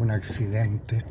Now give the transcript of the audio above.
un accidente.